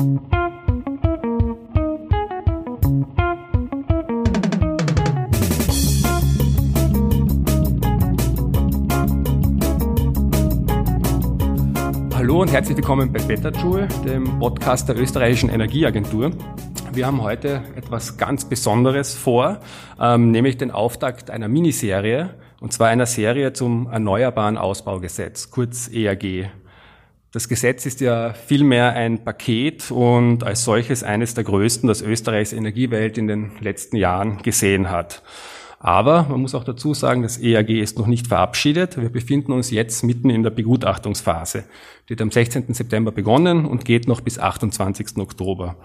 Hallo und herzlich willkommen bei Betterjoule, dem Podcast der österreichischen Energieagentur. Wir haben heute etwas ganz Besonderes vor, ähm, nämlich den Auftakt einer Miniserie, und zwar einer Serie zum Erneuerbaren Ausbaugesetz, kurz EAG. Das Gesetz ist ja vielmehr ein Paket und als solches eines der größten, das Österreichs Energiewelt in den letzten Jahren gesehen hat. Aber man muss auch dazu sagen, das EAG ist noch nicht verabschiedet. Wir befinden uns jetzt mitten in der Begutachtungsphase. Die hat am 16. September begonnen und geht noch bis 28. Oktober.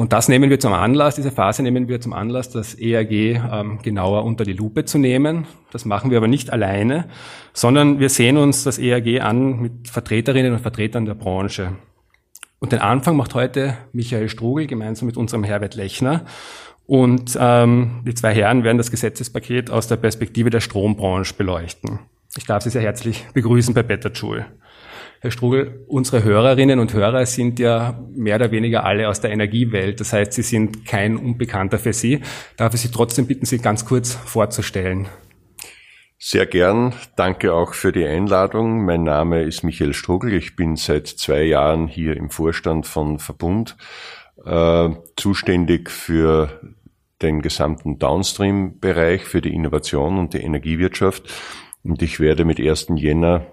Und das nehmen wir zum Anlass, diese Phase nehmen wir zum Anlass, das ERG ähm, genauer unter die Lupe zu nehmen. Das machen wir aber nicht alleine, sondern wir sehen uns das ERG an mit Vertreterinnen und Vertretern der Branche. Und den Anfang macht heute Michael Strugel gemeinsam mit unserem Herbert Lechner. Und ähm, die zwei Herren werden das Gesetzespaket aus der Perspektive der Strombranche beleuchten. Ich darf Sie sehr herzlich begrüßen bei Better Joule. Herr Strugel, unsere Hörerinnen und Hörer sind ja mehr oder weniger alle aus der Energiewelt. Das heißt, sie sind kein Unbekannter für Sie. Darf ich Sie trotzdem bitten, Sie ganz kurz vorzustellen? Sehr gern. Danke auch für die Einladung. Mein Name ist Michael Strugel. Ich bin seit zwei Jahren hier im Vorstand von Verbund, äh, zuständig für den gesamten Downstream-Bereich, für die Innovation und die Energiewirtschaft. Und ich werde mit 1. Jänner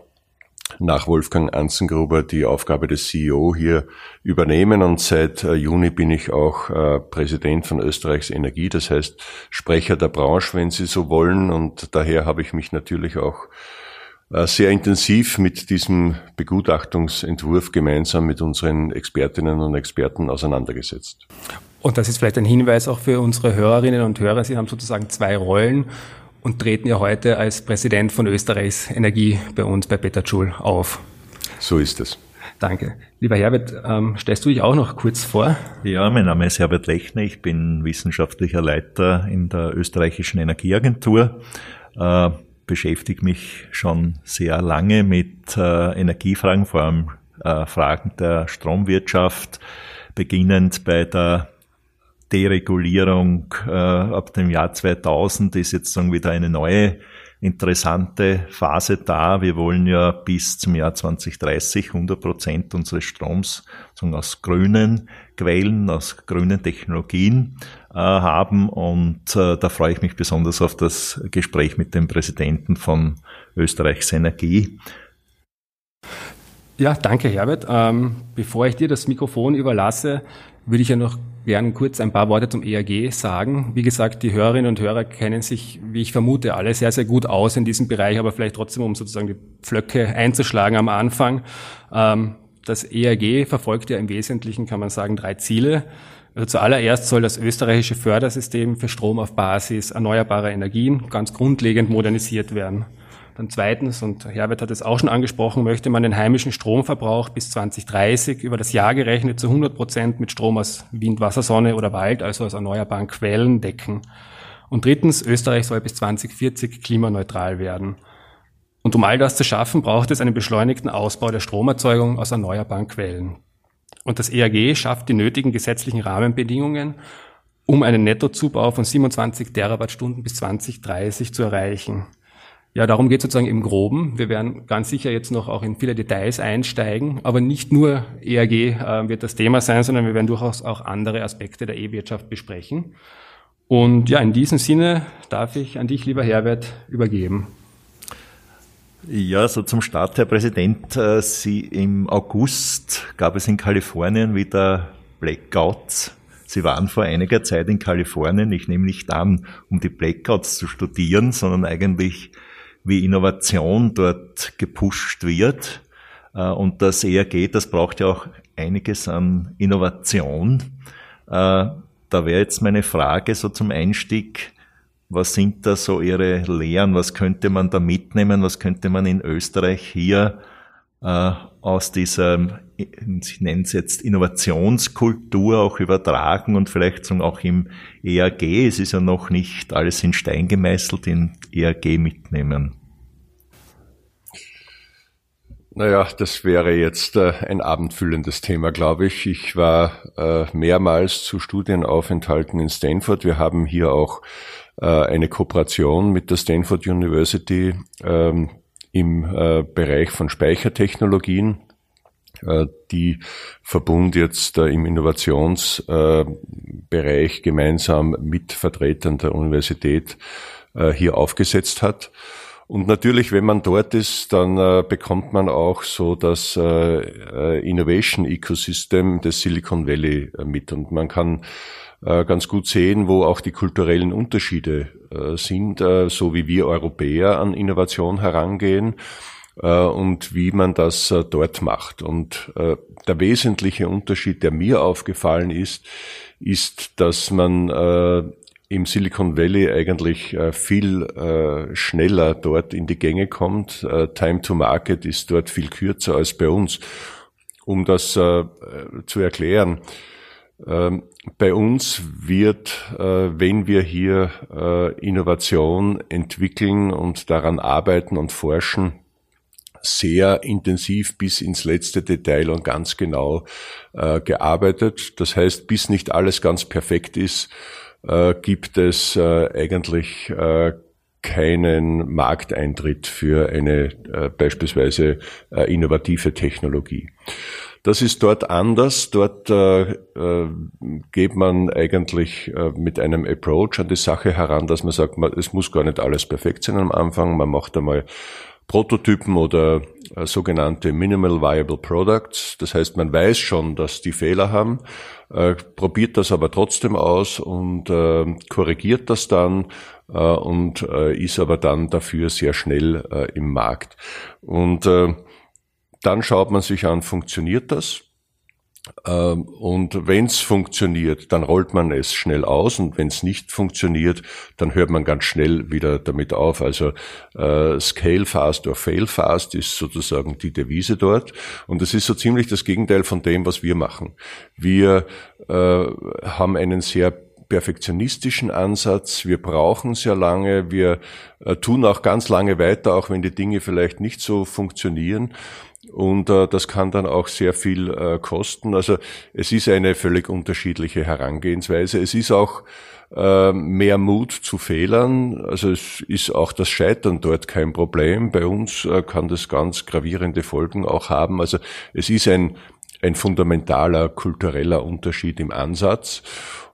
nach Wolfgang Anzengruber die Aufgabe des CEO hier übernehmen und seit äh, Juni bin ich auch äh, Präsident von Österreichs Energie, das heißt Sprecher der Branche, wenn Sie so wollen und daher habe ich mich natürlich auch äh, sehr intensiv mit diesem Begutachtungsentwurf gemeinsam mit unseren Expertinnen und Experten auseinandergesetzt. Und das ist vielleicht ein Hinweis auch für unsere Hörerinnen und Hörer. Sie haben sozusagen zwei Rollen und treten ja heute als Präsident von Österreichs Energie bei uns bei Peter Schul auf. So ist es. Danke. Lieber Herbert, ähm, stellst du dich auch noch kurz vor? Ja, mein Name ist Herbert Lechner. Ich bin wissenschaftlicher Leiter in der österreichischen Energieagentur. Äh, beschäftige mich schon sehr lange mit äh, Energiefragen, vor allem äh, Fragen der Stromwirtschaft, beginnend bei der Deregulierung äh, ab dem Jahr 2000 ist jetzt sagen wieder eine neue interessante Phase da. Wir wollen ja bis zum Jahr 2030 100 Prozent unseres Stroms sagen, aus grünen Quellen, aus grünen Technologien äh, haben. Und äh, da freue ich mich besonders auf das Gespräch mit dem Präsidenten von Österreichs Energie. Ja, danke Herbert. Ähm, bevor ich dir das Mikrofon überlasse, würde ich ja noch gern kurz ein paar Worte zum EAG sagen. Wie gesagt, die Hörerinnen und Hörer kennen sich, wie ich vermute, alle sehr, sehr gut aus in diesem Bereich, aber vielleicht trotzdem, um sozusagen die Pflöcke einzuschlagen am Anfang. Ähm, das EAG verfolgt ja im Wesentlichen, kann man sagen, drei Ziele. Also zuallererst soll das österreichische Fördersystem für Strom auf Basis erneuerbarer Energien ganz grundlegend modernisiert werden. Dann zweitens, und Herbert hat es auch schon angesprochen, möchte man den heimischen Stromverbrauch bis 2030 über das Jahr gerechnet zu 100 Prozent mit Strom aus Wind, Wasser, Sonne oder Wald, also aus erneuerbaren Quellen decken. Und drittens, Österreich soll bis 2040 klimaneutral werden. Und um all das zu schaffen, braucht es einen beschleunigten Ausbau der Stromerzeugung aus erneuerbaren Quellen. Und das EAG schafft die nötigen gesetzlichen Rahmenbedingungen, um einen Nettozubau von 27 Terawattstunden bis 2030 zu erreichen. Ja, darum geht sozusagen im Groben. Wir werden ganz sicher jetzt noch auch in viele Details einsteigen, aber nicht nur ERG äh, wird das Thema sein, sondern wir werden durchaus auch andere Aspekte der E-Wirtschaft besprechen. Und ja, in diesem Sinne darf ich an dich, lieber Herbert, übergeben. Ja, so zum Start, Herr Präsident. äh, Sie im August gab es in Kalifornien wieder Blackouts. Sie waren vor einiger Zeit in Kalifornien. Ich nehme nicht an, um die Blackouts zu studieren, sondern eigentlich wie Innovation dort gepusht wird. Äh, und das ERG, das braucht ja auch einiges an Innovation. Äh, da wäre jetzt meine Frage so zum Einstieg, was sind da so Ihre Lehren? Was könnte man da mitnehmen? Was könnte man in Österreich hier äh, aus dieser, ich nenne es jetzt Innovationskultur auch übertragen und vielleicht auch im ERG, es ist ja noch nicht alles in Stein gemeißelt, in ERG mitnehmen? Naja, das wäre jetzt äh, ein abendfüllendes Thema, glaube ich. Ich war äh, mehrmals zu Studienaufenthalten in Stanford. Wir haben hier auch äh, eine Kooperation mit der Stanford University ähm, im äh, Bereich von Speichertechnologien, äh, die Verbund jetzt äh, im Innovationsbereich gemeinsam mit Vertretern der Universität hier aufgesetzt hat. Und natürlich, wenn man dort ist, dann äh, bekommt man auch so das äh, äh Innovation Ecosystem des Silicon Valley äh, mit. Und man kann äh, ganz gut sehen, wo auch die kulturellen Unterschiede äh, sind, so wie wir Europäer an Innovation herangehen und wie man das dort macht. Und der wesentliche Unterschied, der mir aufgefallen ist, ist, dass man im Silicon Valley eigentlich äh, viel äh, schneller dort in die Gänge kommt. Äh, Time to Market ist dort viel kürzer als bei uns. Um das zu erklären, ähm, bei uns wird, wenn wir hier Innovation entwickeln und daran arbeiten und forschen, sehr intensiv bis ins letzte Detail und ganz genau gearbeitet. Das heißt, bis nicht alles ganz perfekt ist, äh, gibt es äh, eigentlich äh, keinen Markteintritt für eine äh, beispielsweise äh, innovative Technologie. Das ist dort anders. Dort äh, äh, geht man eigentlich äh, mit einem Approach an die Sache heran, dass man sagt, man, es muss gar nicht alles perfekt sein am Anfang. Man macht einmal Prototypen oder äh, sogenannte Minimal Viable Products. Das heißt, man weiß schon, dass die Fehler haben, äh, probiert das aber trotzdem aus und äh, korrigiert das dann äh, und äh, ist aber dann dafür sehr schnell äh, im Markt. Und dann schaut man sich an, funktioniert das? Ähm, und wenn es funktioniert, dann rollt man es schnell aus und wenn es nicht funktioniert, dann hört man ganz schnell wieder damit auf. Also äh, Scale fast or fail fast ist sozusagen die Devise dort. Und das ist so ziemlich das Gegenteil von dem, was wir machen. Wir äh, haben einen sehr perfektionistischen Ansatz. Wir brauchen sehr lange. Wir äh, tun auch ganz lange weiter, auch wenn die Dinge vielleicht nicht so funktionieren. Und äh, das kann dann auch sehr viel äh, kosten. Also es ist eine völlig unterschiedliche Herangehensweise. Es ist auch äh, mehr Mut zu Fehlern. Also es ist auch das Scheitern dort kein Problem. Bei uns äh, kann das ganz gravierende Folgen auch haben. Also es ist ein, ein fundamentaler kultureller Unterschied im Ansatz.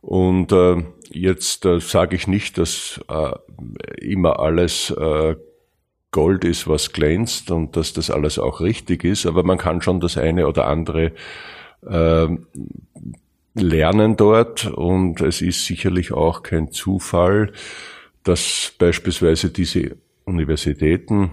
Und äh, jetzt äh, sage ich nicht, dass äh, immer alles äh, Gold ist, was glänzt und dass das alles auch richtig ist, aber man kann schon das eine oder andere äh, lernen dort und es ist sicherlich auch kein Zufall, dass beispielsweise diese Universitäten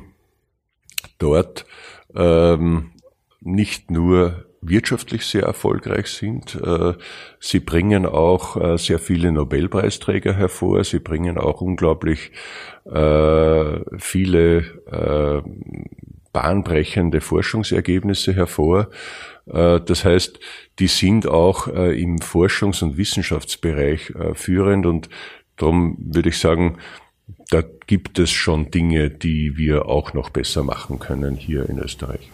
dort ähm, nicht nur wirtschaftlich sehr erfolgreich sind. Äh, sie bringen auch äh, sehr viele Nobelpreisträger hervor. Sie bringen auch unglaublich äh, viele bahnbrechende Forschungsergebnisse hervor. Das heißt, die sind auch im Forschungs- und Wissenschaftsbereich führend und darum würde ich sagen, da gibt es schon Dinge, die wir auch noch besser machen können hier in Österreich.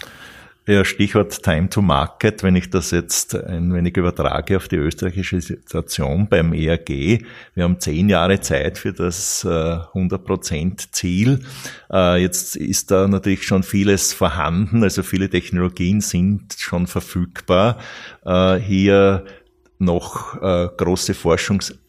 Ja, Stichwort Time to Market, wenn ich das jetzt ein wenig übertrage auf die österreichische Situation beim ERG. Wir haben zehn Jahre Zeit für das 100% äh, Ziel. Äh, jetzt ist da natürlich schon vieles vorhanden, also viele Technologien sind schon verfügbar. Äh, hier noch große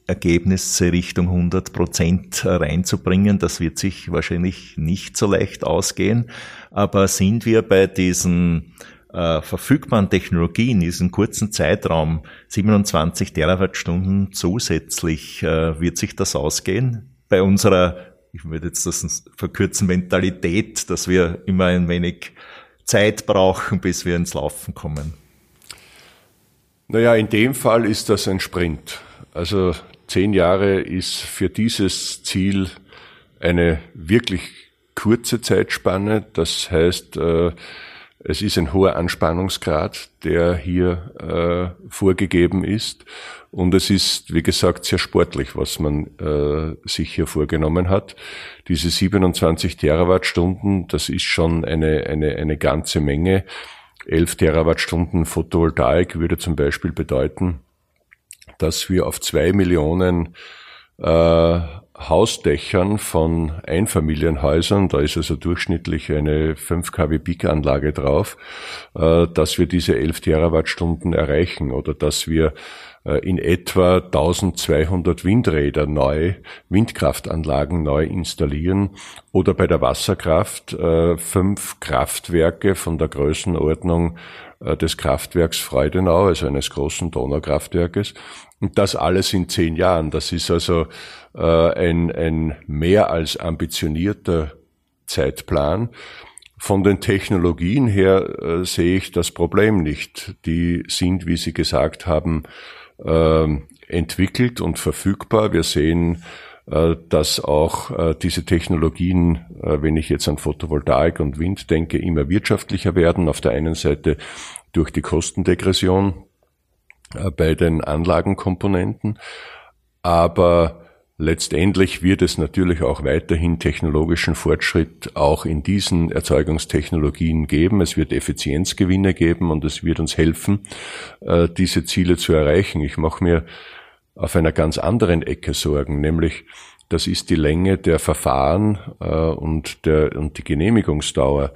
Forschungsergebnisse Richtung 100 Prozent reinzubringen. Das wird sich wahrscheinlich nicht so leicht ausgehen. Aber sind wir bei diesen äh, verfügbaren Technologien, in diesem kurzen Zeitraum, 27 Terawattstunden zusätzlich, äh, wird sich das ausgehen? Bei unserer, ich würde jetzt das verkürzen, Mentalität, dass wir immer ein wenig Zeit brauchen, bis wir ins Laufen kommen. Naja, in dem Fall ist das ein Sprint. Also zehn Jahre ist für dieses Ziel eine wirklich kurze Zeitspanne. Das heißt, äh, Es ist ein hoher Anspannungsgrad, der hier äh, vorgegeben ist. Und es ist, wie gesagt, sehr sportlich, was man äh, sich hier vorgenommen hat. Diese 27 Terawattstunden, das ist schon eine, eine, eine ganze Menge. 11 Terawattstunden Photovoltaik würde zum Beispiel bedeuten, dass wir auf zwei Millionen äh, Hausdächern von Einfamilienhäusern, da ist also durchschnittlich eine 5 kW Peak-Anlage drauf, äh, dass wir diese 11 Terawattstunden erreichen oder dass wir in etwa 1200 Windräder neu, Windkraftanlagen neu installieren oder bei der Wasserkraft äh, fünf Kraftwerke von der Größenordnung des Kraftwerks Freudenau, also eines großen Donaukraftwerkes, und das alles in zehn Jahren. Das ist also äh, ein, ein mehr als ambitionierter Zeitplan. Von den Technologien her äh, sehe ich das Problem nicht. Die sind, wie Sie gesagt haben, äh, entwickelt und verfügbar. Wir sehen, äh, dass auch äh, diese Technologien, äh, wenn ich jetzt an Photovoltaik und Wind denke, immer wirtschaftlicher werden. Auf der einen Seite durch die Kostendegression, bei den Anlagenkomponenten. Aber letztendlich wird es natürlich auch weiterhin technologischen Fortschritt auch in diesen Erzeugungstechnologien geben. Es wird Effizienzgewinne geben und es wird uns helfen, äh, diese Ziele zu erreichen. Ich mache mir auf einer ganz anderen Ecke Sorgen, nämlich das ist die Länge der Verfahren äh, und, der, und die Genehmigungsdauer.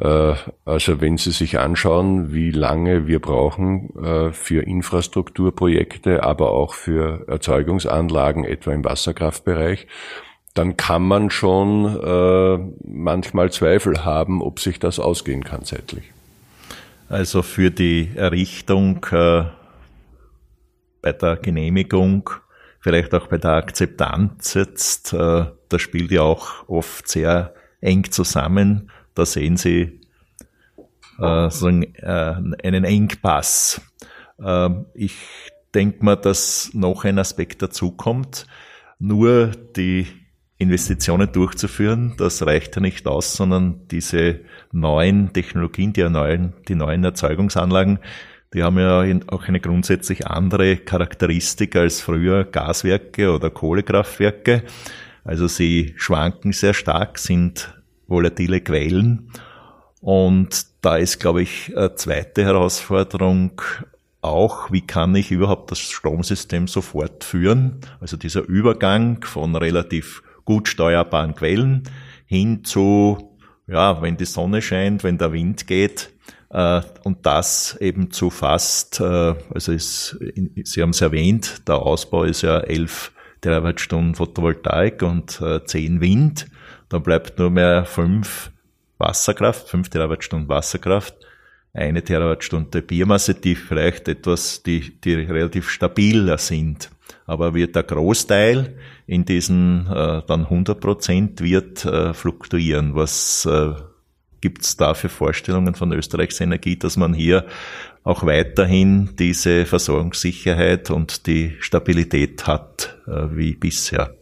Äh, also wenn Sie sich anschauen, wie lange wir brauchen äh, für Infrastrukturprojekte, aber auch für Erzeugungsanlagen, etwa im Wasserkraftbereich, dann kann man schon äh, manchmal Zweifel haben, ob sich das ausgehen kann zeitlich. Also für die Errichtung bei der Genehmigung, vielleicht auch bei der Akzeptanz jetzt, da spielt ja auch oft sehr eng zusammen da sehen Sie äh, so einen, äh, einen Engpass. Äh, ich denke mal, dass noch ein Aspekt dazukommt. Nur die Investitionen durchzuführen, das reicht ja nicht aus, sondern diese neuen Technologien, die neuen, die neuen Erzeugungsanlagen, die haben ja auch eine grundsätzlich andere Charakteristik als früher Gaswerke oder Kohlekraftwerke. Also sie schwanken sehr stark, sind volatile Quellen. Und da ist, glaube ich, eine zweite Herausforderung auch, wie kann ich überhaupt das Stromsystem so fortführen? Also dieser Übergang von relativ gut steuerbaren Quellen hin zu, ja, wenn die Sonne scheint, wenn der Wind geht, äh, und das eben zu fast, äh, also ist, Sie haben es erwähnt, der Ausbau ist ja 11 Terawattstunden Photovoltaik und äh, 10 Wind. Dann bleibt nur mehr fünf Wasserkraft, fünf Terawattstunden Wasserkraft, eine Terawattstunde Biomasse, die vielleicht etwas, die, die relativ stabiler sind. Aber wird der Großteil in diesen äh, dann 100 Prozent wird äh, fluktuieren. Was äh, gibt's da für Vorstellungen von Österreichs Energie, dass man hier auch weiterhin diese Versorgungssicherheit und die Stabilität hat äh, wie bisher?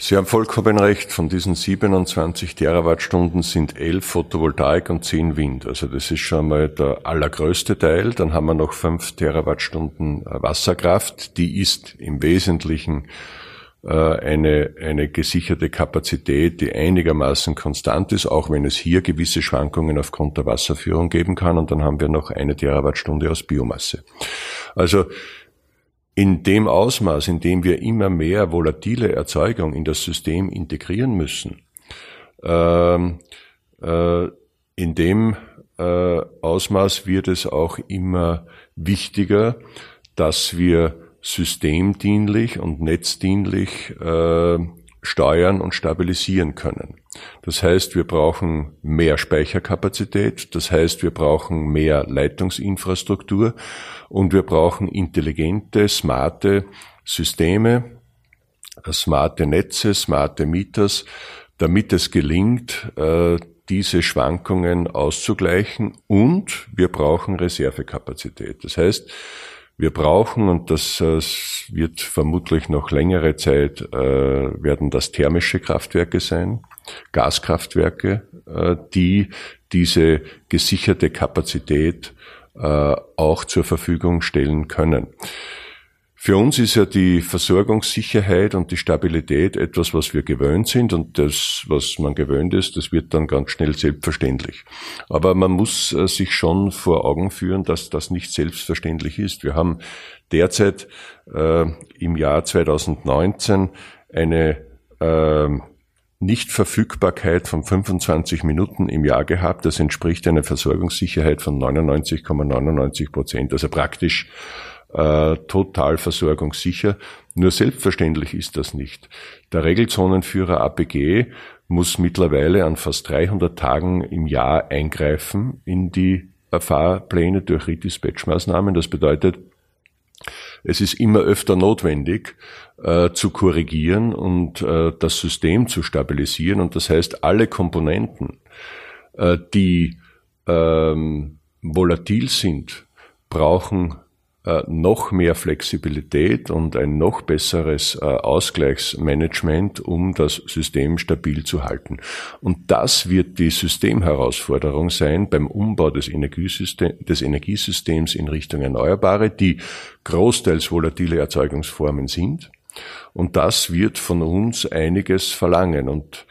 Sie haben vollkommen recht. Von diesen 27 Terawattstunden sind 11 Photovoltaik und 10 Wind. Also das ist schon mal der allergrößte Teil. Dann haben wir noch 5 Terawattstunden äh, Wasserkraft. Die ist im Wesentlichen äh, eine, eine gesicherte Kapazität, die einigermaßen konstant ist, auch wenn es hier gewisse Schwankungen aufgrund der Wasserführung geben kann. Und dann haben wir noch eine Terawattstunde aus Biomasse. Also in dem Ausmaß, in dem wir immer mehr volatile Erzeugung in das System integrieren müssen, ähm, äh, in dem äh, Ausmaß wird es auch immer wichtiger, dass wir systemdienlich und netzdienlich äh, steuern und stabilisieren können. Das heißt, wir brauchen mehr Speicherkapazität, das heißt, wir brauchen mehr Leitungsinfrastruktur und wir brauchen intelligente, smarte Systeme, smarte Netze, smarte Mieters, damit es gelingt, äh, diese Schwankungen auszugleichen und wir brauchen Reservekapazität. Das heißt, wir brauchen, und das äh, wird vermutlich noch längere Zeit, äh, werden das thermische Kraftwerke sein, Gaskraftwerke, äh, die diese gesicherte Kapazität auch zur Verfügung stellen können. Für uns ist ja die Versorgungssicherheit und die Stabilität etwas, was wir gewöhnt sind und das, was man gewöhnt ist, das wird dann ganz schnell selbstverständlich. Aber man muss äh, sich schon vor Augen führen, dass das nicht selbstverständlich ist. Wir haben derzeit äh, im Jahr 2019 eine äh, Nichtverfügbarkeit von 25 Minuten im Jahr gehabt. Das entspricht einer Versorgungssicherheit von 99,99 Prozent. ,99%. Also praktisch äh, total versorgungssicher. Nur selbstverständlich ist das nicht. Der Regelzonenführer APG muss mittlerweile an fast 300 Tagen im Jahr eingreifen in die Fahrpläne durch Redispatch-Maßnahmen. Das bedeutet, es ist immer öfter notwendig, äh, zu korrigieren und äh, das System zu stabilisieren. Und das heißt, alle Komponenten, äh, die ähm, volatil sind, brauchen noch mehr Flexibilität und ein noch besseres äh, Ausgleichsmanagement, um das System stabil zu halten. Und das wird die Systemherausforderung sein beim Umbau des, Energiesystem, des Energiesystems in Richtung Erneuerbare, die großteils volatile Erzeugungsformen sind. Und das wird von uns einiges verlangen. Und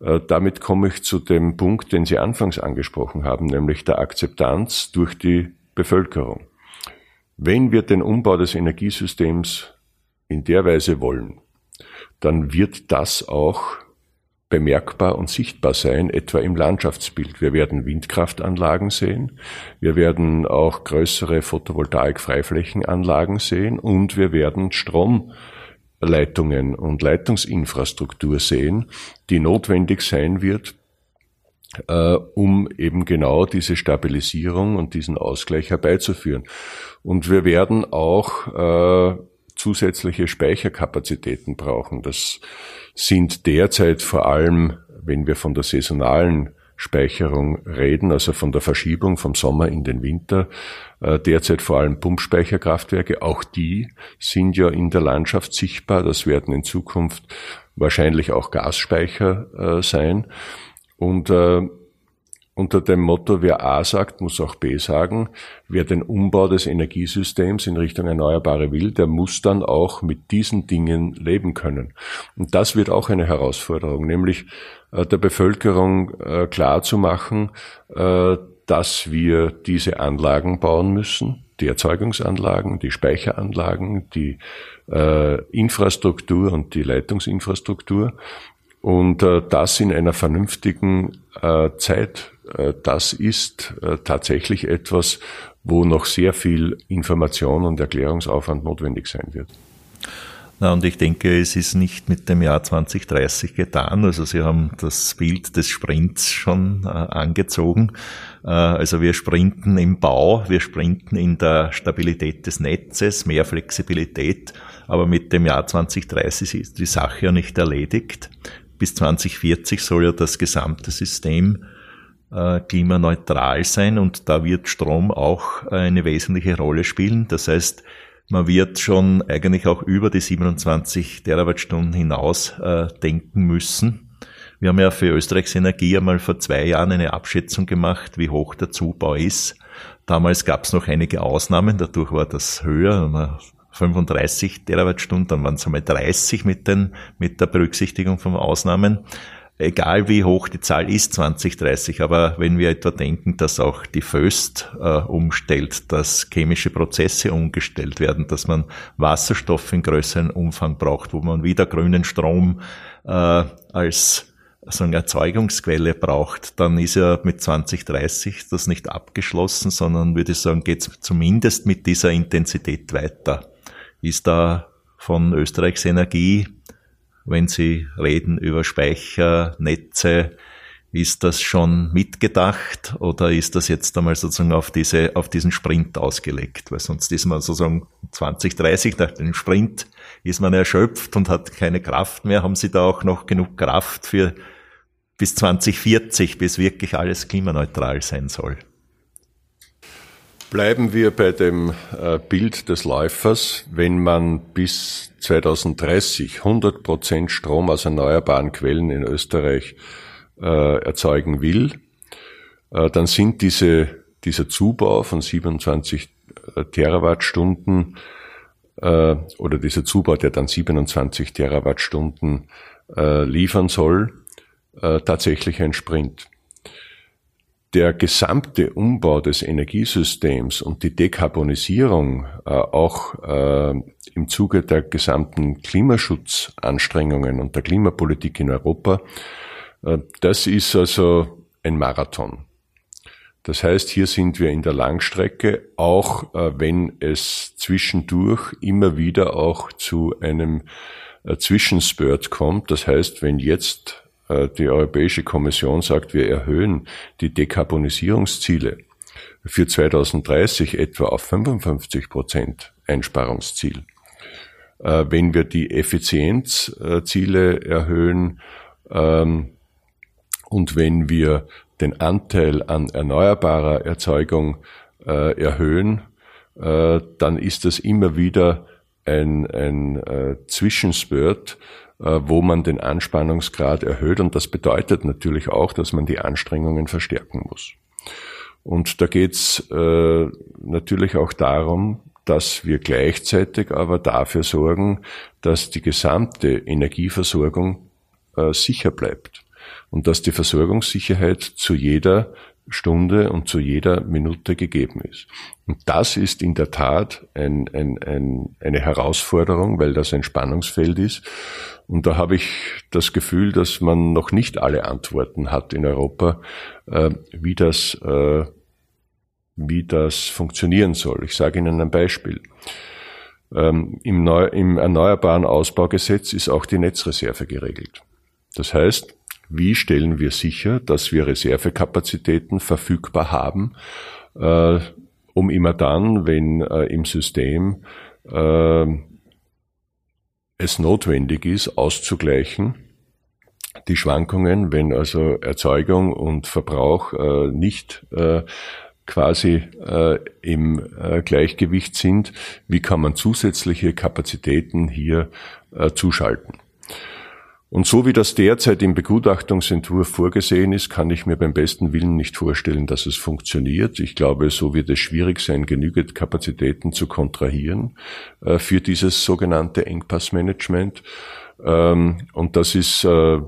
äh, damit komme ich zu dem Punkt, den Sie anfangs angesprochen haben, nämlich der Akzeptanz durch die Bevölkerung. Wenn wir den Umbau des Energiesystems in der Weise wollen, dann wird das auch bemerkbar und sichtbar sein, etwa im Landschaftsbild. Wir werden Windkraftanlagen sehen, wir werden auch größere Photovoltaik-Freiflächenanlagen sehen und wir werden Stromleitungen und Leitungsinfrastruktur sehen, die notwendig sein wird, äh, um eben genau diese Stabilisierung und diesen Ausgleich herbeizuführen. Und wir werden auch äh, zusätzliche Speicherkapazitäten brauchen. Das sind derzeit vor allem, wenn wir von der saisonalen Speicherung reden, also von der Verschiebung vom Sommer in den Winter, äh, derzeit vor allem Pumpspeicherkraftwerke. Auch die sind ja in der Landschaft sichtbar. Das werden in Zukunft wahrscheinlich auch Gasspeicher äh, sein. Und äh, unter dem Motto, wer A sagt, muss auch B sagen. Wer den Umbau des Energiesystems in Richtung Erneuerbare will, der muss dann auch mit diesen Dingen leben können. Und das wird auch eine Herausforderung, nämlich äh, der Bevölkerung äh, klar zu machen, äh, dass wir diese Anlagen bauen müssen, die Erzeugungsanlagen, die Speicheranlagen, die äh, Infrastruktur und die Leitungsinfrastruktur und äh, das in einer vernünftigen äh, Zeit. Äh, das ist äh, tatsächlich etwas, wo noch sehr viel Information und Erklärungsaufwand notwendig sein wird. Na, und ich denke, es ist nicht mit dem Jahr 2030 getan. Also Sie haben das Bild des Sprints schon äh, angezogen. Äh, also wir sprinten im Bau, wir sprinten in der Stabilität des Netzes, mehr Flexibilität. Aber mit dem Jahr 2030 ist die Sache ja nicht erledigt bis 2040 soll ja das gesamte System äh, klimaneutral sein und da wird Strom auch eine wesentliche Rolle spielen. Das heißt, man wird schon eigentlich auch über die 27 Terawattstunden hinaus äh, denken müssen. Wir haben ja für Österreichs Energie einmal vor zwei Jahren eine Abschätzung gemacht, wie hoch der Zubau ist. Damals gab es noch einige Ausnahmen, dadurch war das höher. 35 Terawattstunden, dann waren es einmal 30 mit, den, mit der Berücksichtigung von Ausnahmen. Egal wie hoch die Zahl ist, 2030, aber wenn wir etwa denken, dass auch die Föst äh, umstellt, dass chemische Prozesse umgestellt werden, dass man Wasserstoff in größeren Umfang braucht, wo man wieder grünen Strom äh, als so eine Erzeugungsquelle braucht, dann ist ja mit 2030 das nicht abgeschlossen, sondern würde ich sagen, geht es zumindest mit dieser Intensität weiter ist da von Österreichs Energie, wenn Sie reden über Speichernetze, ist das schon mitgedacht oder ist das jetzt einmal sozusagen auf diese, auf diesen Sprint ausgelegt? Weil sonst ist man sozusagen 2030 nach dem Sprint ist man erschöpft und hat keine Kraft mehr. Haben Sie da auch noch genug Kraft für bis 2040, bis wirklich alles klimaneutral sein soll? Bleiben wir bei dem äh, Bild des Läufers. Wenn man bis 2030 100 Prozent Strom aus erneuerbaren Quellen in Österreich äh, erzeugen will, dann sind diese, dieser Zubau von 27 Terawattstunden oder dieser Zubau, der dann 27 Terawattstunden liefern soll, tatsächlich ein Sprint der gesamte Umbau des Energiesystems und die Dekarbonisierung äh, auch äh, im Zuge der gesamten Klimaschutzanstrengungen und der Klimapolitik in Europa, äh, das ist also ein Marathon. Das heißt, hier sind wir in der Langstrecke, auch äh, wenn es zwischendurch immer wieder auch zu einem äh, Zwischenspurt kommt. Das heißt, wenn jetzt die Europäische Kommission sagt, wir erhöhen die Dekarbonisierungsziele für 2030 etwa auf 55 Prozent Einsparungsziel. Äh, wenn wir die Effizienzziele erhöhen ähm, und wenn wir den Anteil an erneuerbarer Erzeugung äh, erhöhen, dann ist das immer wieder ein, ein Zwischenspurt, äh, wo man den Anspannungsgrad erhöht. Und das bedeutet natürlich auch, dass man die Anstrengungen verstärken muss. Und da geht's äh, natürlich auch darum, dass wir gleichzeitig aber dafür sorgen, dass die gesamte Energieversorgung äh, sicher bleibt und dass die Versorgungssicherheit zu jeder Stunde und zu jeder Minute gegeben ist. Und das ist in der Tat ein, ein, ein, eine Herausforderung, weil das ein Spannungsfeld ist. Und da habe ich das Gefühl, dass man noch nicht alle Antworten hat in Europa, äh, wie das, äh, wie das funktionieren soll. Ich sage Ihnen ein Beispiel. Ähm, im, Neu Im Erneuerbaren Ausbaugesetz ist auch die Netzreserve geregelt. Das heißt, wie stellen wir sicher, dass wir Reservekapazitäten verfügbar haben, äh, um immer dann, wenn äh, im System äh, es notwendig ist, auszugleichen, die Schwankungen, wenn also Erzeugung und Verbrauch äh, nicht äh, quasi äh, im äh, Gleichgewicht sind, wie kann man zusätzliche Kapazitäten hier äh, zuschalten. Und so wie das derzeit im Begutachtungsentwurf vorgesehen ist, kann ich mir beim besten Willen nicht vorstellen, dass es funktioniert. Ich glaube, so wird es schwierig sein, genügend Kapazitäten zu kontrahieren äh, für dieses sogenannte Engpassmanagement. Ähm, und das ist äh,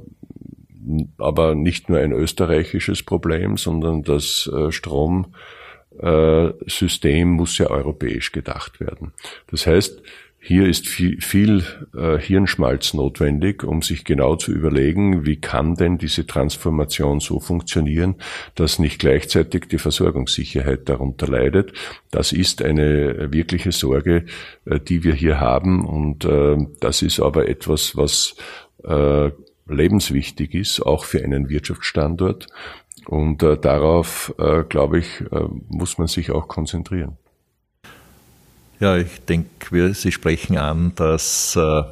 aber nicht nur ein österreichisches Problem, sondern das äh, Stromsystem muss ja europäisch gedacht werden. Das heißt, hier ist viel, viel äh, Hirnschmalz notwendig, um sich genau zu überlegen, wie kann denn diese Transformation so funktionieren, dass nicht gleichzeitig die Versorgungssicherheit darunter leidet. Das ist eine wirkliche Sorge, äh, die wir hier haben und äh, das ist aber etwas, was äh, lebenswichtig ist, auch für einen Wirtschaftsstandort. Und äh, darauf, äh, glaube ich, muss man sich auch konzentrieren. Ja, ich denke, Sie sprechen an, dass äh,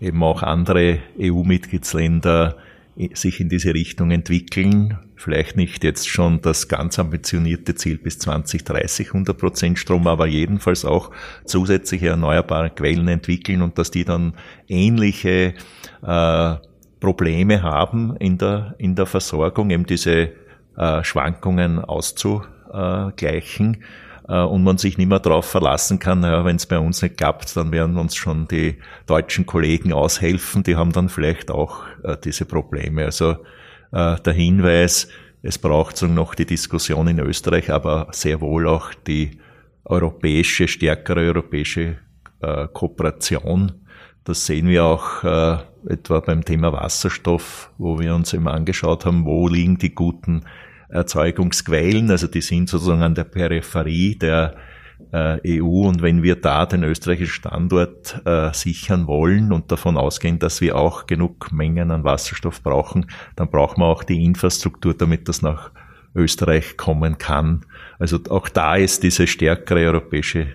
eben auch andere EU-Mitgliedsländer sich in diese Richtung entwickeln. Vielleicht nicht jetzt schon das ganz ambitionierte Ziel bis 2030 100 Prozent Strom, aber jedenfalls auch zusätzliche erneuerbare Quellen entwickeln und dass die dann ähnliche äh, Probleme haben in der, in der Versorgung, eben diese äh, Schwankungen auszugleichen. Äh, und man sich nicht mehr darauf verlassen kann, naja, wenn es bei uns nicht klappt, dann werden uns schon die deutschen Kollegen aushelfen, die haben dann vielleicht auch äh, diese Probleme. Also äh, der Hinweis, es braucht so noch die Diskussion in Österreich, aber sehr wohl auch die europäische, stärkere europäische Kooperation. Das sehen wir auch äh, etwa beim Thema Wasserstoff, wo wir uns immer angeschaut haben, wo liegen die guten Erzeugungsquellen, also die sind sozusagen an der Peripherie der äh, EU und wenn wir da den österreichischen Standort äh, sichern wollen und davon ausgehen, dass wir auch genug Mengen an Wasserstoff brauchen, dann brauchen wir auch die Infrastruktur, damit das nach Österreich kommen kann. Also auch da ist diese stärkere europäische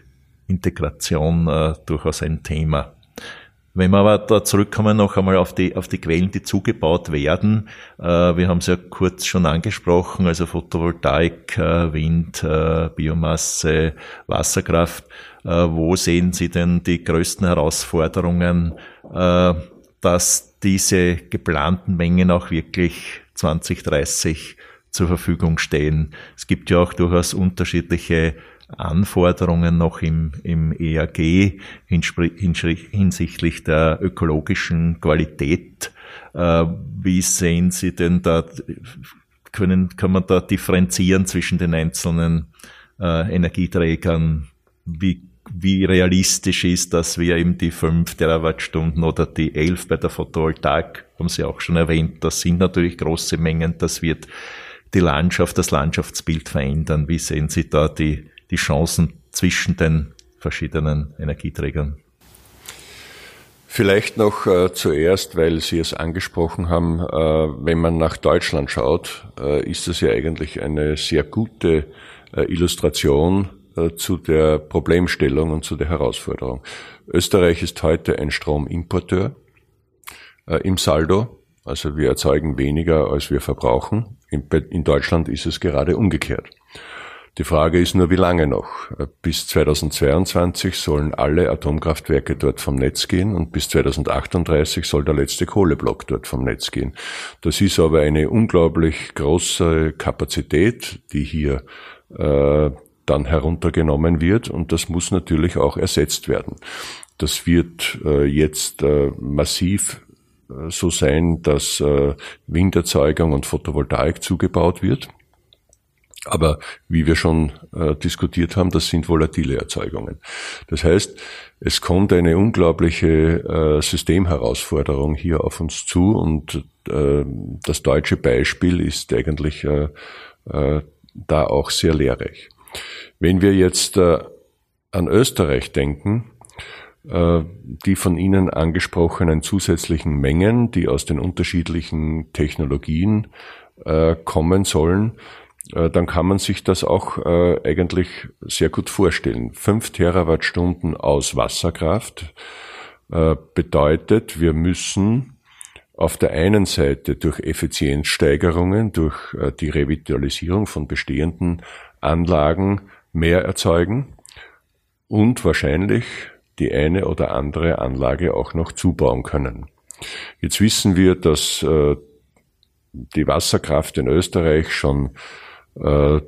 Integration äh, durchaus ein Thema. Wenn wir aber da zurückkommen noch einmal auf die, auf die Quellen, die zugebaut werden, äh, wir haben es ja kurz schon angesprochen, also Photovoltaik, äh, Wind, äh, Biomasse, Wasserkraft. Wo sehen Sie denn die größten Herausforderungen, dass diese geplanten Mengen auch wirklich 2030 zur Verfügung stehen. Es gibt ja auch durchaus unterschiedliche Anforderungen noch im, im EAG hinsichtlich der ökologischen Qualität. Äh, wie sehen Sie denn da, können, kann man da differenzieren zwischen den einzelnen äh, Energieträgern? Wie, wie realistisch ist, dass wir eben die 5 Terawattstunden oder die 11 bei der Photovoltaik, haben Sie auch schon erwähnt, das sind natürlich große Mengen, das wird die Landschaft, das Landschaftsbild verändern. Wie sehen Sie da die, die Chancen zwischen den verschiedenen Energieträgern? Vielleicht noch äh, zuerst, weil Sie es angesprochen haben, äh, wenn man nach Deutschland schaut, äh, ist das ja eigentlich eine sehr gute äh, Illustration äh, zu der Problemstellung und zu der Herausforderung. Österreich ist heute ein Stromimporteur äh, im Saldo, also wir erzeugen weniger, als wir verbrauchen. In, in Deutschland ist es gerade umgekehrt. Die Frage ist nur, wie lange noch? Bis 2022 sollen alle Atomkraftwerke dort vom Netz gehen und bis 2038 soll der letzte Kohleblock dort vom Netz gehen. Das ist aber eine unglaublich große Kapazität, die hier äh, dann heruntergenommen wird und das muss natürlich auch ersetzt werden. Das wird äh, jetzt äh, massiv äh, so sein, dass äh, Winderzeugung und Photovoltaik zugebaut wird. Aber wie wir schon äh, diskutiert haben, das sind volatile Erzeugungen. Das heißt, es kommt eine unglaubliche äh, Systemherausforderung hier auf uns zu und äh, das deutsche Beispiel ist eigentlich äh, äh, da auch sehr lehrreich. Wenn wir jetzt äh, an Österreich denken, äh, die von Ihnen angesprochenen zusätzlichen Mengen, die aus den unterschiedlichen Technologien äh, kommen sollen, dann kann man sich das auch äh, eigentlich sehr gut vorstellen. Fünf Terawattstunden aus Wasserkraft äh, bedeutet, wir müssen auf der einen Seite durch Effizienzsteigerungen, durch die Revitalisierung von bestehenden Anlagen mehr erzeugen und wahrscheinlich die eine oder andere Anlage auch noch zubauen können. Jetzt wissen wir, dass die Wasserkraft in Österreich schon äh,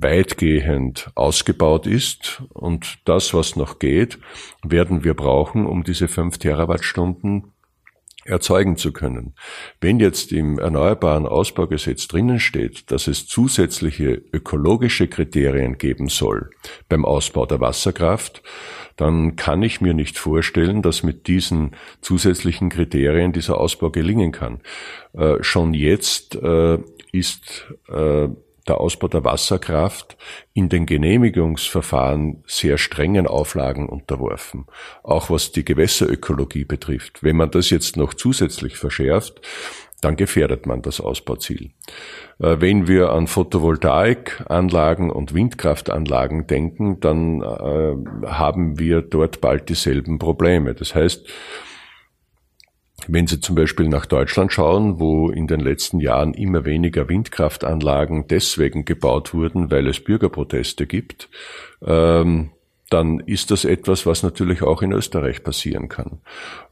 weitgehend ausgebaut ist. Und das, was noch geht, werden wir brauchen, um diese fünf Terawattstunden erzeugen zu können. Wenn jetzt im Erneuerbaren Ausbaugesetz drinnen steht, dass es zusätzliche ökologische Kriterien geben soll beim Ausbau der Wasserkraft, dann kann ich mir nicht vorstellen, dass mit diesen zusätzlichen Kriterien dieser Ausbau gelingen kann. Äh, schon jetzt äh, ist äh, der Ausbau der Wasserkraft in den Genehmigungsverfahren sehr strengen Auflagen unterworfen, auch was die Gewässerökologie betrifft. Wenn man das jetzt noch zusätzlich verschärft, dann gefährdet man das Ausbauziel. Äh, wenn wir an Photovoltaikanlagen und Windkraftanlagen denken, dann äh, haben wir dort bald dieselben Probleme. Das heißt, wenn Sie zum Beispiel nach Deutschland schauen, wo in den letzten Jahren immer weniger Windkraftanlagen deswegen gebaut wurden, weil es Bürgerproteste gibt, ähm, dann ist das etwas, was natürlich auch in Österreich passieren kann.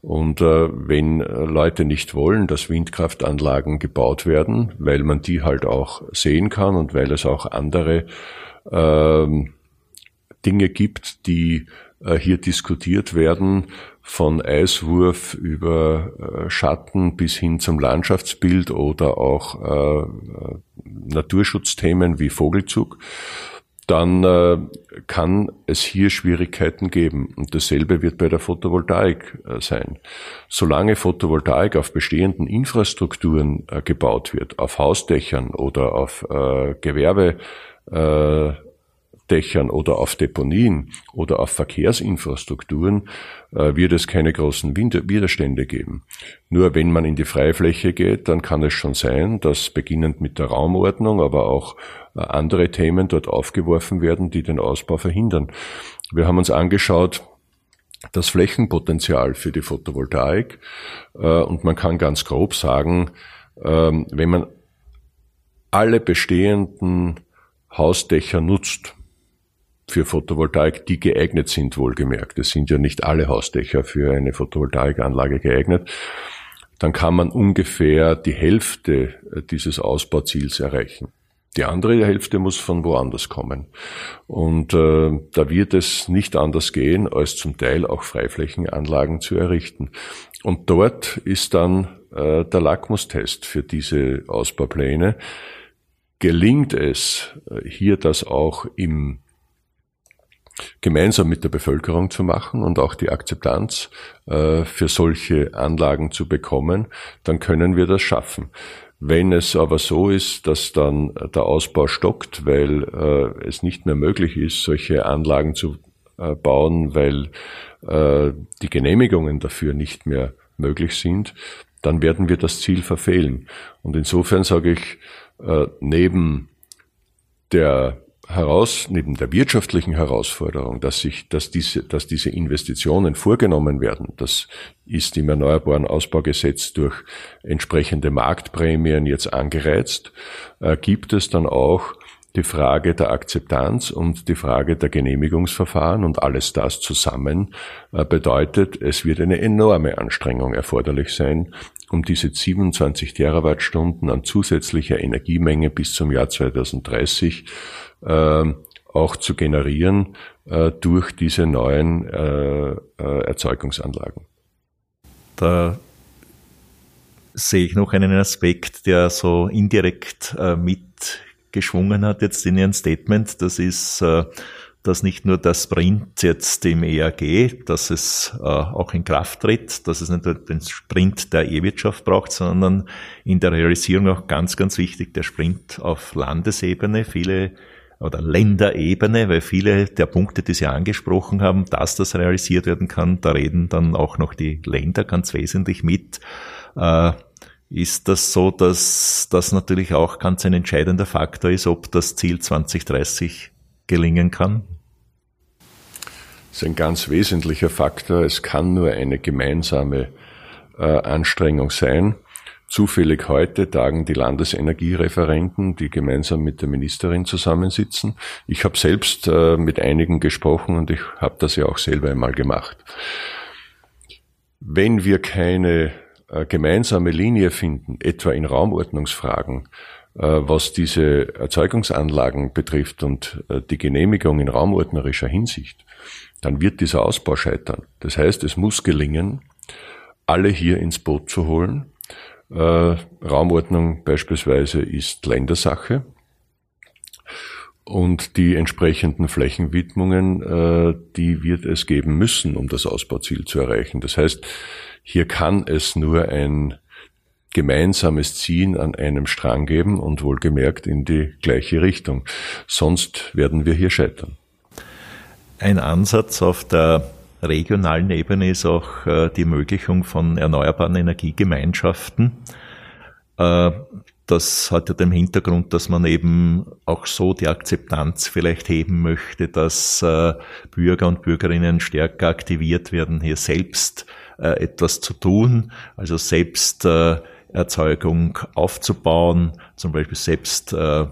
Und äh, wenn Leute nicht wollen, dass Windkraftanlagen gebaut werden, weil man die halt auch sehen kann und weil es auch andere äh, Dinge gibt, die hier diskutiert werden, von Eiswurf über äh, Schatten bis hin zum Landschaftsbild oder auch äh, Naturschutzthemen wie Vogelzug, dann äh, kann es hier Schwierigkeiten geben. Und dasselbe wird bei der Photovoltaik äh, sein. Solange Photovoltaik auf bestehenden Infrastrukturen äh, gebaut wird, auf Hausdächern oder auf äh, Gewerbe, äh, Dächern oder auf Deponien oder auf Verkehrsinfrastrukturen äh, wird es keine großen Widerstände geben. Nur wenn man in die Freifläche geht, dann kann es schon sein, dass beginnend mit der Raumordnung, aber auch äh, andere Themen dort aufgeworfen werden, die den Ausbau verhindern. Wir haben uns angeschaut, das Flächenpotenzial für die Photovoltaik äh, und man kann ganz grob sagen, ähm, wenn man alle bestehenden Hausdächer nutzt, für Photovoltaik, die geeignet sind, wohlgemerkt. Es sind ja nicht alle Hausdächer für eine Photovoltaikanlage geeignet. dann kann man ungefähr die Hälfte äh, dieses Ausbauziels erreichen. Die andere Hälfte muss von woanders kommen. Und äh, da wird es nicht anders gehen, als zum Teil auch Freiflächenanlagen zu errichten. Und dort ist dann äh, der Lackmustest für diese Ausbaupläne. Gelingt es, äh, hier das auch im gemeinsam mit der Bevölkerung zu machen und auch die Akzeptanz äh, für solche Anlagen zu bekommen, dann können wir das schaffen. Wenn es aber so ist, dass dann der Ausbau stockt, weil äh, es nicht mehr möglich ist, solche Anlagen zu äh, bauen, weil äh, die Genehmigungen dafür nicht mehr möglich sind, dann werden wir das Ziel verfehlen. Und insofern sage ich, äh, neben der heraus, neben der wirtschaftlichen Herausforderung, dass sich, dass diese, dass diese Investitionen vorgenommen werden, das ist im Erneuerbaren Ausbaugesetz durch entsprechende Marktprämien jetzt angereizt, äh, gibt es dann auch die Frage der Akzeptanz und die Frage der Genehmigungsverfahren und alles das zusammen äh, bedeutet, es wird eine enorme Anstrengung erforderlich sein, um diese 27 Terawattstunden an zusätzlicher Energiemenge bis zum Jahr 2030 äh, auch zu generieren äh, durch diese neuen äh, äh, Erzeugungsanlagen. Da sehe ich noch einen Aspekt, der so indirekt mitgeschwungen hat jetzt in Ihrem Statement. Das ist dass nicht nur der Sprint jetzt im ERG, dass es auch in Kraft tritt, dass es nicht nur den Sprint der E-Wirtschaft braucht, sondern in der Realisierung auch ganz, ganz wichtig der Sprint auf Landesebene. Viele oder Länderebene, weil viele der Punkte, die Sie angesprochen haben, dass das realisiert werden kann, da reden dann auch noch die Länder ganz wesentlich mit. Äh, ist das so, dass das natürlich auch ganz ein entscheidender Faktor ist, ob das Ziel 2030 gelingen kann? Das ist ein ganz wesentlicher Faktor. Es kann nur eine gemeinsame äh, Anstrengung sein. Zufällig heute tagen die Landesenergiereferenten, die gemeinsam mit der Ministerin zusammensitzen. Ich habe selbst äh, mit einigen gesprochen und ich habe das ja auch selber einmal gemacht. Wenn wir keine äh, gemeinsame Linie finden, etwa in Raumordnungsfragen, äh, was diese Erzeugungsanlagen betrifft und äh, die Genehmigung in raumordnerischer Hinsicht, dann wird dieser Ausbau scheitern. Das heißt, es muss gelingen, alle hier ins Boot zu holen äh, Raumordnung beispielsweise ist Ländersache. Und die entsprechenden Flächenwidmungen, äh, die wird es geben müssen, um das Ausbauziel zu erreichen. Das heißt, hier kann es nur ein gemeinsames Ziehen an einem Strang geben und wohlgemerkt in die gleiche Richtung. Sonst werden wir hier scheitern. Ein Ansatz auf der regionalen Ebene ist auch äh, die Ermöglichung von erneuerbaren Energiegemeinschaften. Äh, das hat ja den Hintergrund, dass man eben auch so die Akzeptanz vielleicht heben möchte, dass äh, Bürger und Bürgerinnen stärker aktiviert werden, hier selbst äh, etwas zu tun, also selbst äh, Erzeugung aufzubauen, zum Beispiel selbst äh,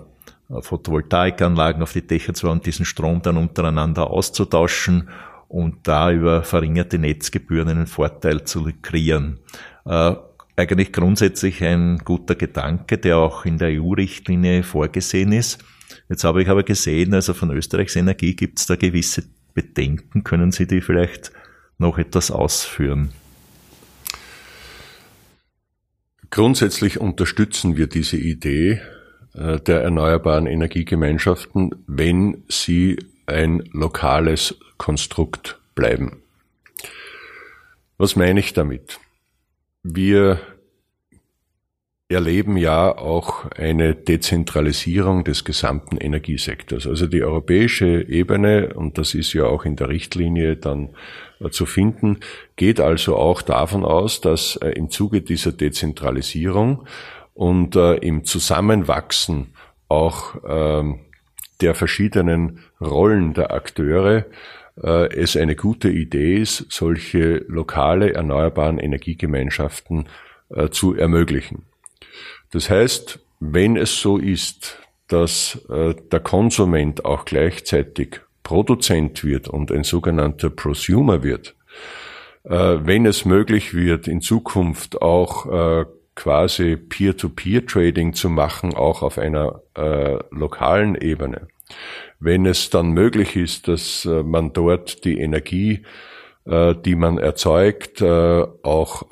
Photovoltaikanlagen auf die Dächer zu bauen, diesen Strom dann untereinander auszutauschen und da über verringerte Netzgebühren einen Vorteil zu kreieren. Äh, eigentlich grundsätzlich ein guter Gedanke, der auch in der EU-Richtlinie vorgesehen ist. Jetzt habe ich aber gesehen, also von Österreichs Energie gibt es da gewisse Bedenken. Können Sie die vielleicht noch etwas ausführen? Grundsätzlich unterstützen wir diese Idee äh, der erneuerbaren Energiegemeinschaften, wenn sie ein lokales Konstrukt bleiben. Was meine ich damit? Wir erleben ja auch eine Dezentralisierung des gesamten Energiesektors. Also die europäische Ebene, und das ist ja auch in der Richtlinie dann äh, zu finden, geht also auch davon aus, dass äh, im Zuge dieser Dezentralisierung und äh, im Zusammenwachsen auch ähm, der verschiedenen Rollen der Akteure äh, es eine gute Idee ist, solche lokale erneuerbaren Energiegemeinschaften äh, zu ermöglichen. Das heißt, wenn es so ist, dass äh, der Konsument auch gleichzeitig Produzent wird und ein sogenannter Prosumer wird, wenn es möglich wird, in Zukunft auch quasi Peer-to-Peer-Trading zu machen, auch auf einer lokalen Ebene. Wenn es dann möglich ist, dass äh, man dort die Energie, äh, die man erzeugt, äh, auch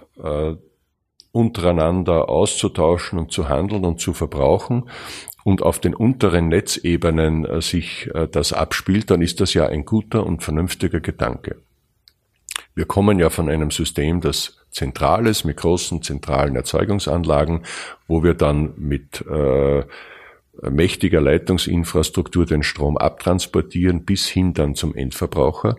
untereinander auszutauschen und zu handeln und zu verbrauchen und auf den unteren Netzebenen sich das abspielt, dann ist das ja ein guter und vernünftiger Gedanke. Wir kommen ja von einem System, das zentral ist, mit großen zentralen Erzeugungsanlagen, wo wir dann mit äh, mächtiger Leitungsinfrastruktur den Strom abtransportieren bis hin dann zum Endverbraucher.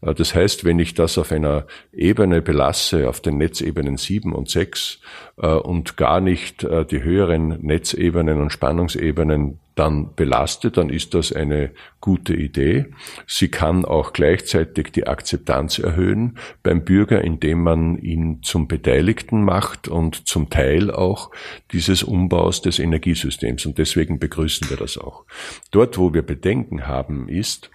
Äh, das heißt, wenn ich das auf einer Ebene belasse, auf den Netzebenen 7 und 6 äh, und gar nicht äh, die höheren Netzebenen und Spannungsebenen dann belastet, dann ist das eine gute Idee. Sie kann auch gleichzeitig die Akzeptanz erhöhen beim Bürger, indem man ihn zum Beteiligten macht und zum Teil auch dieses Umbaus des Energiesystems. Und deswegen begrüßen wir das auch. Dort, wo wir Bedenken haben, ist,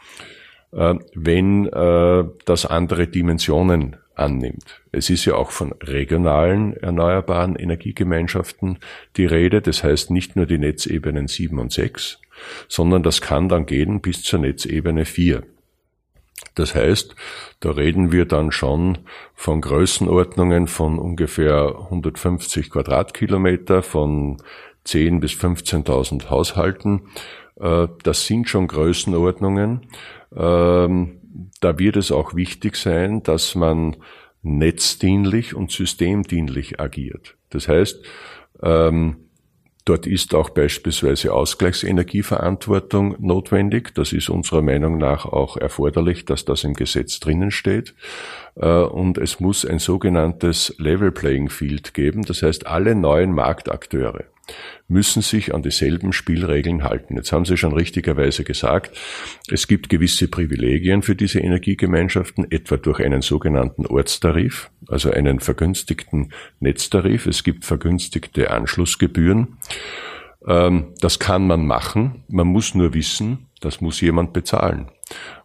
äh, wenn äh, das andere Dimensionen annimmt. Es ist ja auch von regionalen erneuerbaren Energiegemeinschaften die Rede. Das heißt nicht nur die Netzebenen 7 und 6, sondern das kann dann gehen bis zur Netzebene 4. Das heißt, da reden wir dann schon von Größenordnungen von ungefähr 150 Quadratkilometer, von 10 bis 15.000 Haushalten. Äh, das sind schon Größenordnungen. Da wird es auch wichtig sein, dass man netzdienlich und systemdienlich agiert. Das heißt, ähm, dort ist auch beispielsweise Ausgleichsenergieverantwortung notwendig. Das ist unserer Meinung nach auch erforderlich, dass das im Gesetz drinnen steht. Äh, und es muss ein sogenanntes Level Playing Field geben. Das heißt, alle neuen Marktakteure müssen sich an dieselben Spielregeln halten. Jetzt haben Sie schon richtigerweise gesagt, es gibt gewisse Privilegien für diese Energiegemeinschaften, etwa durch einen sogenannten Ortstarif, also einen vergünstigten Netztarif. Es gibt vergünstigte Anschlussgebühren. Ähm, das kann man machen. Man muss nur wissen, das muss jemand bezahlen.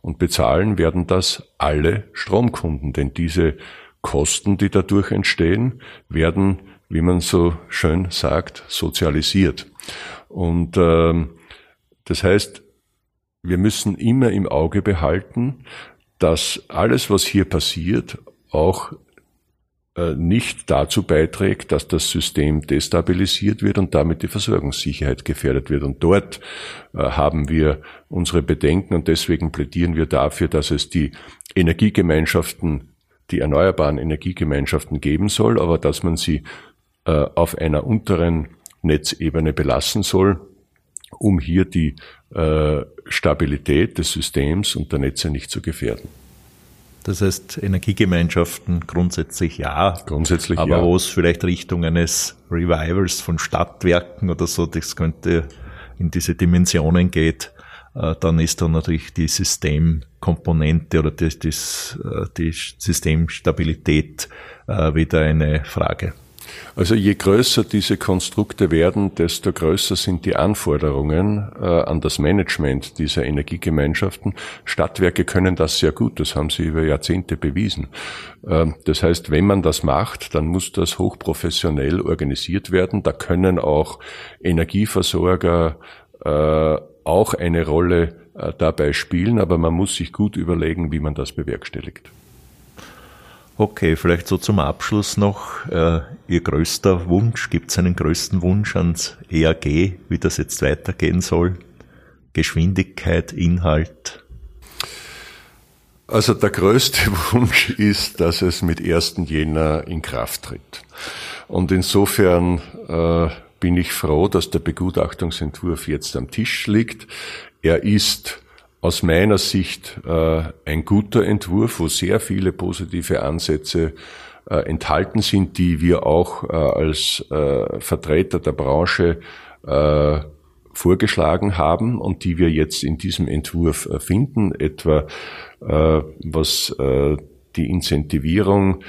Und bezahlen werden das alle Stromkunden, denn diese Kosten, die dadurch entstehen, werden wie man so schön sagt, sozialisiert. Und ähm, das heißt, wir müssen immer im Auge behalten, dass alles, was hier passiert, auch äh, nicht dazu beiträgt, dass das System destabilisiert wird und damit die Versorgungssicherheit gefährdet wird. Und dort äh, haben wir unsere Bedenken und deswegen plädieren wir dafür, dass es die Energiegemeinschaften, die erneuerbaren Energiegemeinschaften geben soll, aber dass man sie äh, auf einer unteren Netzebene belassen soll, um hier die äh, Stabilität des Systems und der Netze nicht zu gefährden. Das heißt, Energiegemeinschaften grundsätzlich ja. Grundsätzlich aber ja. Aber wo es vielleicht Richtung eines Revivals von Stadtwerken oder so, das könnte in diese Dimensionen geht, äh, dann ist da natürlich die Systemkomponente oder die, die, die Systemstabilität wieder eine Frage. Also je größer diese Konstrukte werden, desto größer sind die Anforderungen äh, an das Management dieser Energiegemeinschaften. Stadtwerke können das sehr gut, das haben sie über Jahrzehnte bewiesen. Äh, das heißt, wenn man das macht, dann muss das hochprofessionell organisiert werden. Da können auch Energieversorger äh, auch eine Rolle äh, dabei spielen, aber man muss sich gut überlegen, wie man das bewerkstelligt. Okay, vielleicht so zum Abschluss noch äh, Ihr größter Wunsch. Gibt es einen größten Wunsch ans EAG, wie das jetzt weitergehen soll? Geschwindigkeit, Inhalt? Also der größte Wunsch ist, dass es mit 1. Jänner in Kraft tritt. Und insofern äh, bin ich froh, dass der Begutachtungsentwurf jetzt am Tisch liegt. Er ist aus meiner Sicht äh, ein guter Entwurf, wo sehr viele positive Ansätze äh, enthalten sind, die wir auch äh, als äh, Vertreter der Branche äh, vorgeschlagen haben und die wir jetzt in diesem Entwurf äh, finden, etwa was die Incentivierung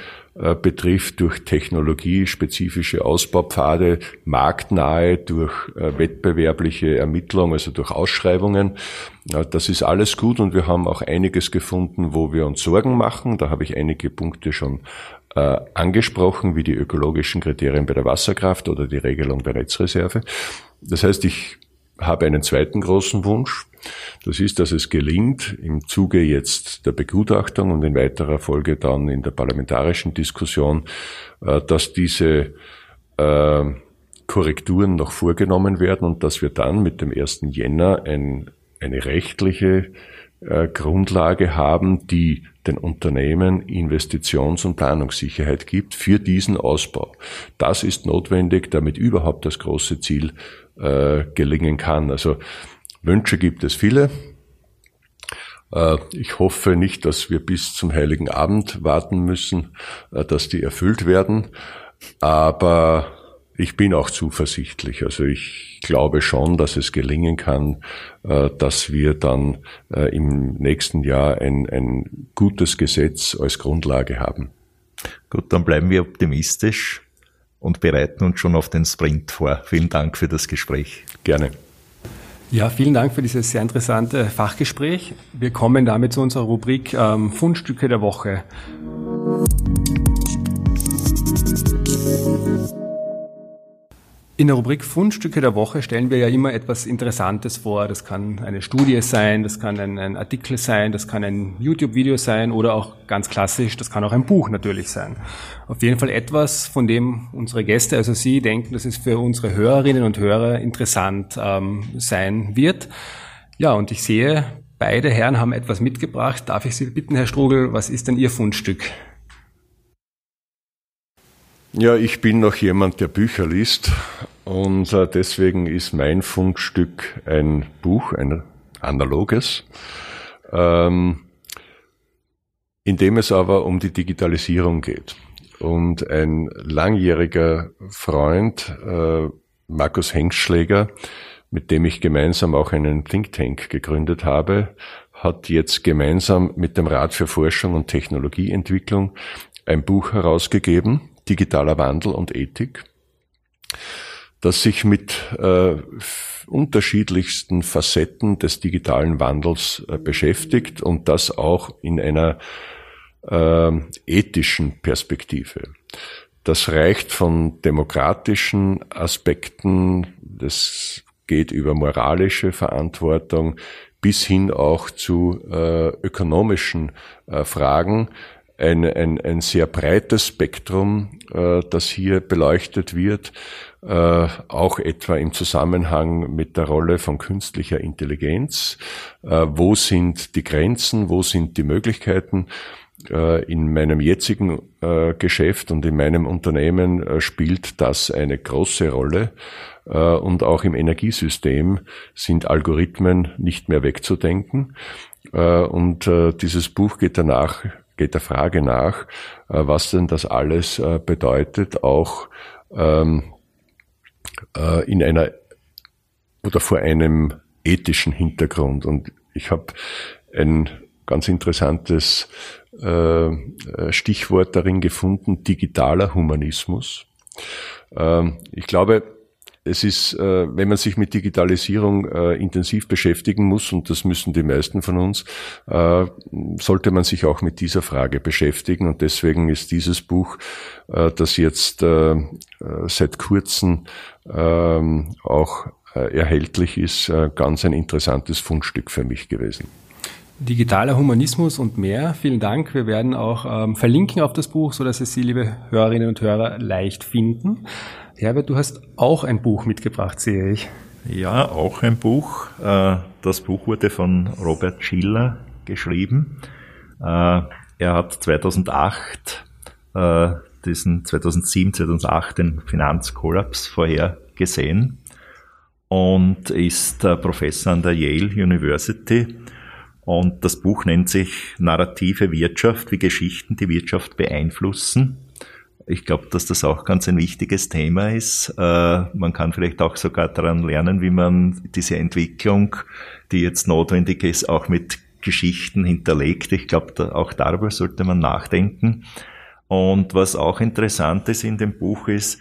betrifft durch technologiespezifische Ausbaupfade, marktnahe durch äh, wettbewerbliche Ermittlung, also durch Ausschreibungen. Das ist alles gut und wir haben auch einiges gefunden, wo wir uns Sorgen machen. Da habe ich einige Punkte schon äh, angesprochen, wie die ökologischen Kriterien bei der Wasserkraft oder die Regelung der Netzreserve. Das heißt, ich habe einen zweiten großen Wunsch. Das ist, dass es gelingt, im Zuge jetzt der Begutachtung und in weiterer Folge dann in der parlamentarischen Diskussion, äh, dass diese äh, Korrekturen noch vorgenommen werden und dass wir dann mit dem 1. Jänner ein, eine rechtliche äh, Grundlage haben, die den Unternehmen Investitions- und Planungssicherheit gibt für diesen Ausbau. Das ist notwendig, damit überhaupt das große Ziel äh, gelingen kann. Also Wünsche gibt es viele. Äh, ich hoffe nicht, dass wir bis zum Heiligen Abend warten müssen, äh, dass die erfüllt werden. Aber ich bin auch zuversichtlich. Also ich glaube schon, dass es gelingen kann, äh, dass wir dann im nächsten Jahr ein, ein gutes Gesetz als Grundlage haben. Gut, dann bleiben wir optimistisch und bereiten uns schon auf den Sprint vor. Vielen Dank für das Gespräch. Gerne. Ja, vielen Dank für dieses sehr interessante Fachgespräch. Wir kommen damit zu unserer Rubrik ähm, Fundstücke der Woche. In der Rubrik Fundstücke der Woche stellen wir ja immer etwas Interessantes vor. Das kann eine Studie sein, das kann ein, ein Artikel sein, das kann ein YouTube-Video sein oder auch ganz klassisch, das kann auch ein Buch natürlich sein. Auf jeden Fall etwas, von dem unsere Gäste, also Sie, denken, dass es für unsere Hörerinnen und Hörer interessant ähm, sein wird. Ja, und ich sehe, beide Herren haben etwas mitgebracht. Darf ich Sie bitten, Herr Strugel, was ist denn Ihr Fundstück? Ja, ich bin noch jemand, der Bücher liest und äh, deswegen ist mein Fundstück ein Buch, ein analoges, ähm, in dem es aber um die Digitalisierung geht. Und ein langjähriger Freund, äh, Markus Hengschläger, mit dem ich gemeinsam auch einen Think Tank gegründet habe, hat jetzt gemeinsam mit dem Rat für Forschung und Technologieentwicklung ein Buch herausgegeben, digitaler Wandel und Ethik, das sich mit äh, unterschiedlichsten Facetten des digitalen Wandels äh, beschäftigt und das auch in einer äh, ethischen Perspektive. Das reicht von demokratischen Aspekten, das geht über moralische Verantwortung bis hin auch zu äh, ökonomischen äh, Fragen, ein, ein, ein sehr breites Spektrum, äh, das hier beleuchtet wird, äh, auch etwa im Zusammenhang mit der Rolle von künstlicher Intelligenz. Äh, wo sind die Grenzen, wo sind die Möglichkeiten? Äh, in meinem jetzigen äh, Geschäft und in meinem Unternehmen äh, spielt das eine große Rolle. Und auch im Energiesystem sind Algorithmen nicht mehr wegzudenken. Und dieses Buch geht danach geht der Frage nach, äh, was denn das alles äh, bedeutet, auch ähm, äh, in einer oder vor einem ethischen Hintergrund. Und ich habe ein ganz interessantes Stichwort darin gefunden, digitaler Humanismus. Ähm, ich glaube, es ist, äh, wenn man sich mit Digitalisierung äh, intensiv beschäftigen muss, und das müssen die meisten von uns, äh, sollte man sich auch mit dieser Frage beschäftigen. Und deswegen ist dieses Buch, das jetzt seit kurzem ähm, auch erhältlich ist, ganz ein interessantes Fundstück für mich gewesen. Digitaler Humanismus und mehr. Vielen Dank. Wir werden auch ähm, verlinken auf das Buch, so dass es Sie, liebe Hörerinnen und Hörer, leicht finden. Herbert, du hast auch ein Buch mitgebracht, sehe ich. Ja, auch ein Buch. Äh, das Buch wurde von Robert Schiller geschrieben. Äh, er hat 2008 äh, diesen 2007, 2008 den Finanzkollaps vorhergesehen und ist Professor an der Yale University. Und das Buch nennt sich Narrative Wirtschaft, wie Geschichten die Wirtschaft beeinflussen. Ich glaube, dass das auch ganz ein wichtiges Thema ist. Äh, man kann vielleicht auch sogar daran lernen, wie man diese Entwicklung, die jetzt notwendig ist, auch mit Geschichten hinterlegt. Ich glaube, auch darüber sollte man nachdenken. Und was auch interessant ist in dem Buch ist,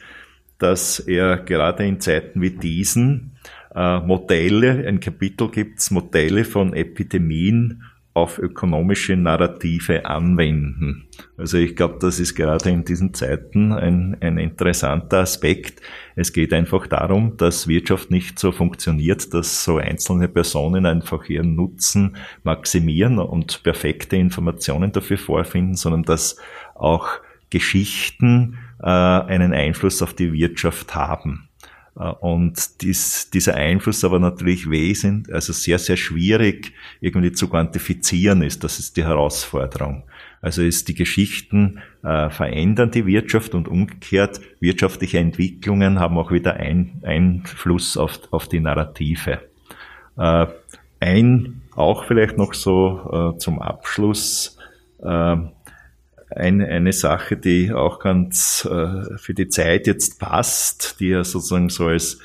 dass er gerade in Zeiten wie diesen äh, Modelle, ein Kapitel gibt's Modelle von Epidemien auf ökonomische Narrative anwenden. Also ich glaube, das ist gerade in diesen Zeiten ein, ein interessanter Aspekt. Es geht einfach darum, dass Wirtschaft nicht so funktioniert, dass so einzelne Personen einfach ihren Nutzen maximieren und perfekte Informationen dafür vorfinden, sondern dass auch Geschichten äh, einen Einfluss auf die Wirtschaft haben. Äh, und dies, dieser Einfluss aber natürlich wesentlich, also sehr, sehr schwierig irgendwie zu quantifizieren ist. Das ist die Herausforderung. Also ist die Geschichten äh, verändern die Wirtschaft und umgekehrt wirtschaftliche Entwicklungen haben auch wieder ein, Einfluss auf, auf die Narrative. Äh, ein, auch vielleicht noch so äh, zum Abschluss, eine, eine Sache, die auch ganz äh, für die Zeit jetzt passt, die er sozusagen so als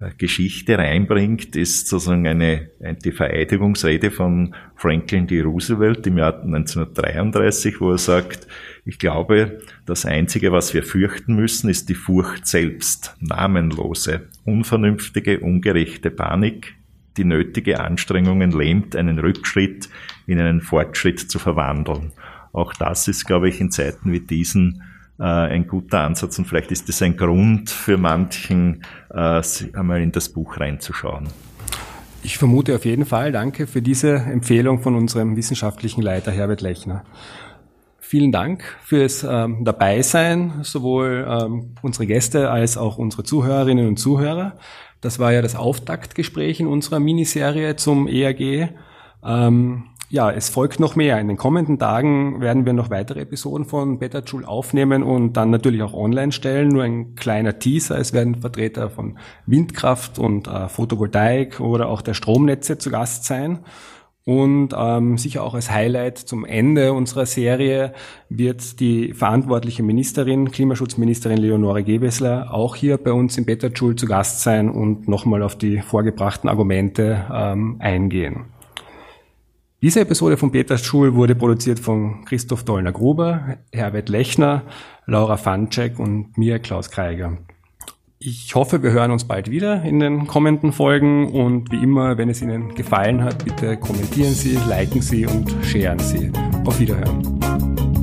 äh, Geschichte reinbringt, ist sozusagen eine, eine die Vereidigungsrede von Franklin D. Roosevelt im Jahr 1933, wo er sagt, ich glaube, das Einzige, was wir fürchten müssen, ist die Furcht selbst, namenlose, unvernünftige, ungerechte Panik, die nötige Anstrengungen lähmt, einen Rückschritt in einen Fortschritt zu verwandeln. Auch das ist, glaube ich, in Zeiten wie diesen äh, ein guter Ansatz und vielleicht ist das ein Grund für manchen, äh, einmal in das Buch reinzuschauen. Ich vermute auf jeden Fall. Danke für diese Empfehlung von unserem wissenschaftlichen Leiter Herbert Lechner. Vielen Dank fürs ähm, Dabeisein, sowohl ähm, unsere Gäste als auch unsere Zuhörerinnen und Zuhörer. Das war ja das Auftaktgespräch in unserer Miniserie zum ERG. Ähm, ja, es folgt noch mehr. In den kommenden Tagen werden wir noch weitere Episoden von Beta Joule aufnehmen und dann natürlich auch online stellen. Nur ein kleiner Teaser. Es werden Vertreter von Windkraft und äh, Photovoltaik oder auch der Stromnetze zu Gast sein. Und ähm, sicher auch als Highlight zum Ende unserer Serie wird die verantwortliche Ministerin, Klimaschutzministerin Leonore Gewessler, auch hier bei uns im Beta Joule zu Gast sein und nochmal auf die vorgebrachten Argumente ähm, eingehen. Diese Episode von Peters Schul wurde produziert von Christoph Dollner-Gruber, Herbert Lechner, Laura Fanczek und mir, Klaus Kreiger. Ich hoffe, wir hören uns bald wieder in den kommenden Folgen und wie immer, wenn es Ihnen gefallen hat, bitte kommentieren Sie, liken Sie und sharen Sie. Auf Wiederhören.